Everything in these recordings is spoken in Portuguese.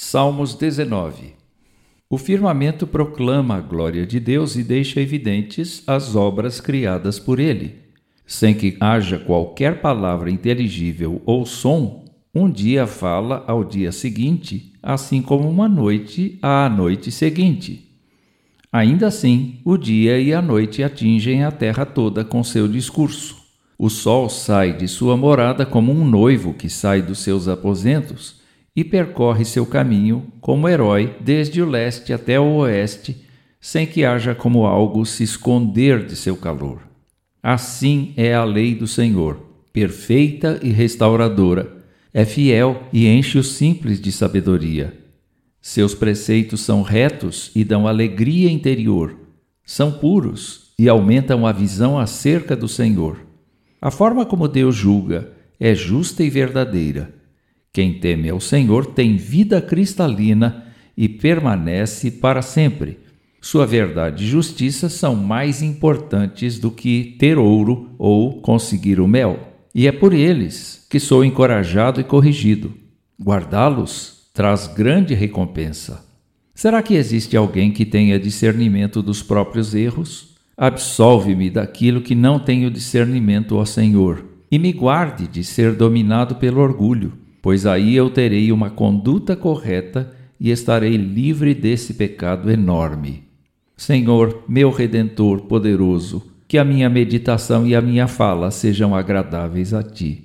Salmos 19 O firmamento proclama a glória de Deus e deixa evidentes as obras criadas por ele. Sem que haja qualquer palavra inteligível ou som, um dia fala ao dia seguinte, assim como uma noite à noite seguinte. Ainda assim, o dia e a noite atingem a terra toda com seu discurso. O sol sai de sua morada como um noivo que sai dos seus aposentos e percorre seu caminho como herói desde o leste até o oeste, sem que haja como algo se esconder de seu calor. Assim é a lei do Senhor, perfeita e restauradora. É fiel e enche os simples de sabedoria. Seus preceitos são retos e dão alegria interior. São puros e aumentam a visão acerca do Senhor. A forma como Deus julga é justa e verdadeira quem teme ao Senhor tem vida cristalina e permanece para sempre. Sua verdade e justiça são mais importantes do que ter ouro ou conseguir o mel. E é por eles que sou encorajado e corrigido. Guardá-los traz grande recompensa. Será que existe alguém que tenha discernimento dos próprios erros? Absolve-me daquilo que não tenho discernimento, ó Senhor, e me guarde de ser dominado pelo orgulho pois aí eu terei uma conduta correta e estarei livre desse pecado enorme. Senhor, meu redentor poderoso, que a minha meditação e a minha fala sejam agradáveis a ti.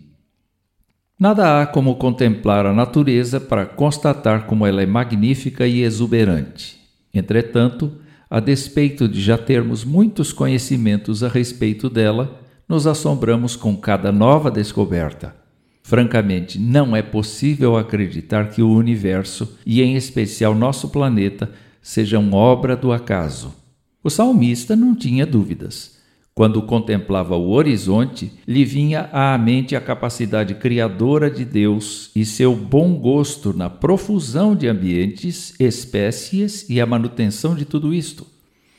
Nada há como contemplar a natureza para constatar como ela é magnífica e exuberante. Entretanto, a despeito de já termos muitos conhecimentos a respeito dela, nos assombramos com cada nova descoberta. Francamente, não é possível acreditar que o universo, e em especial nosso planeta, sejam obra do acaso. O salmista não tinha dúvidas. Quando contemplava o horizonte, lhe vinha à mente a capacidade criadora de Deus e seu bom gosto na profusão de ambientes, espécies e a manutenção de tudo isto.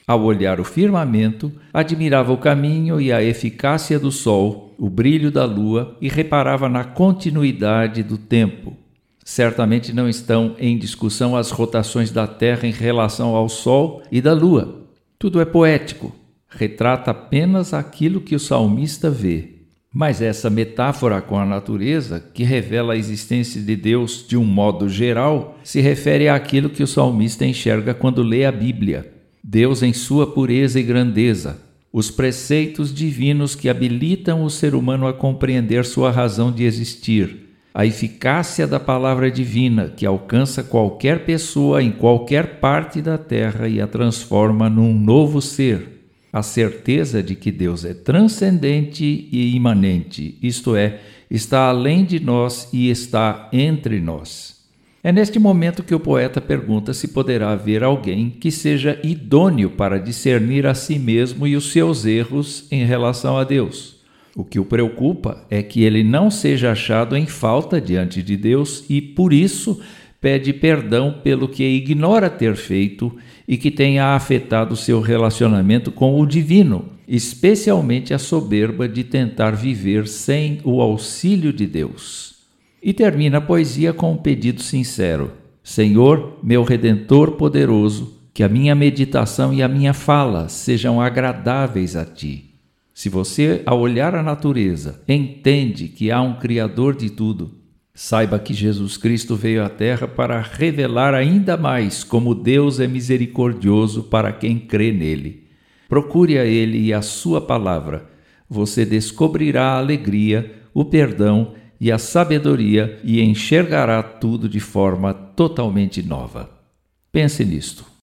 Ao olhar o firmamento, admirava o caminho e a eficácia do sol, o brilho da lua e reparava na continuidade do tempo. Certamente não estão em discussão as rotações da Terra em relação ao Sol e da Lua. Tudo é poético, retrata apenas aquilo que o salmista vê. Mas essa metáfora com a natureza, que revela a existência de Deus de um modo geral, se refere àquilo que o salmista enxerga quando lê a Bíblia. Deus em sua pureza e grandeza, os preceitos divinos que habilitam o ser humano a compreender sua razão de existir, a eficácia da palavra divina que alcança qualquer pessoa em qualquer parte da terra e a transforma num novo ser, a certeza de que Deus é transcendente e imanente, isto é, está além de nós e está entre nós. É neste momento que o poeta pergunta se poderá haver alguém que seja idôneo para discernir a si mesmo e os seus erros em relação a Deus. O que o preocupa é que ele não seja achado em falta diante de Deus e, por isso, pede perdão pelo que ignora ter feito e que tenha afetado seu relacionamento com o divino, especialmente a soberba de tentar viver sem o auxílio de Deus. E termina a poesia com um pedido sincero: Senhor, meu redentor poderoso, que a minha meditação e a minha fala sejam agradáveis a ti. Se você, ao olhar a natureza, entende que há um Criador de tudo, saiba que Jesus Cristo veio à Terra para revelar ainda mais como Deus é misericordioso para quem crê nele. Procure a Ele e a Sua palavra. Você descobrirá a alegria, o perdão e a sabedoria e enxergará tudo de forma totalmente nova. Pense nisto.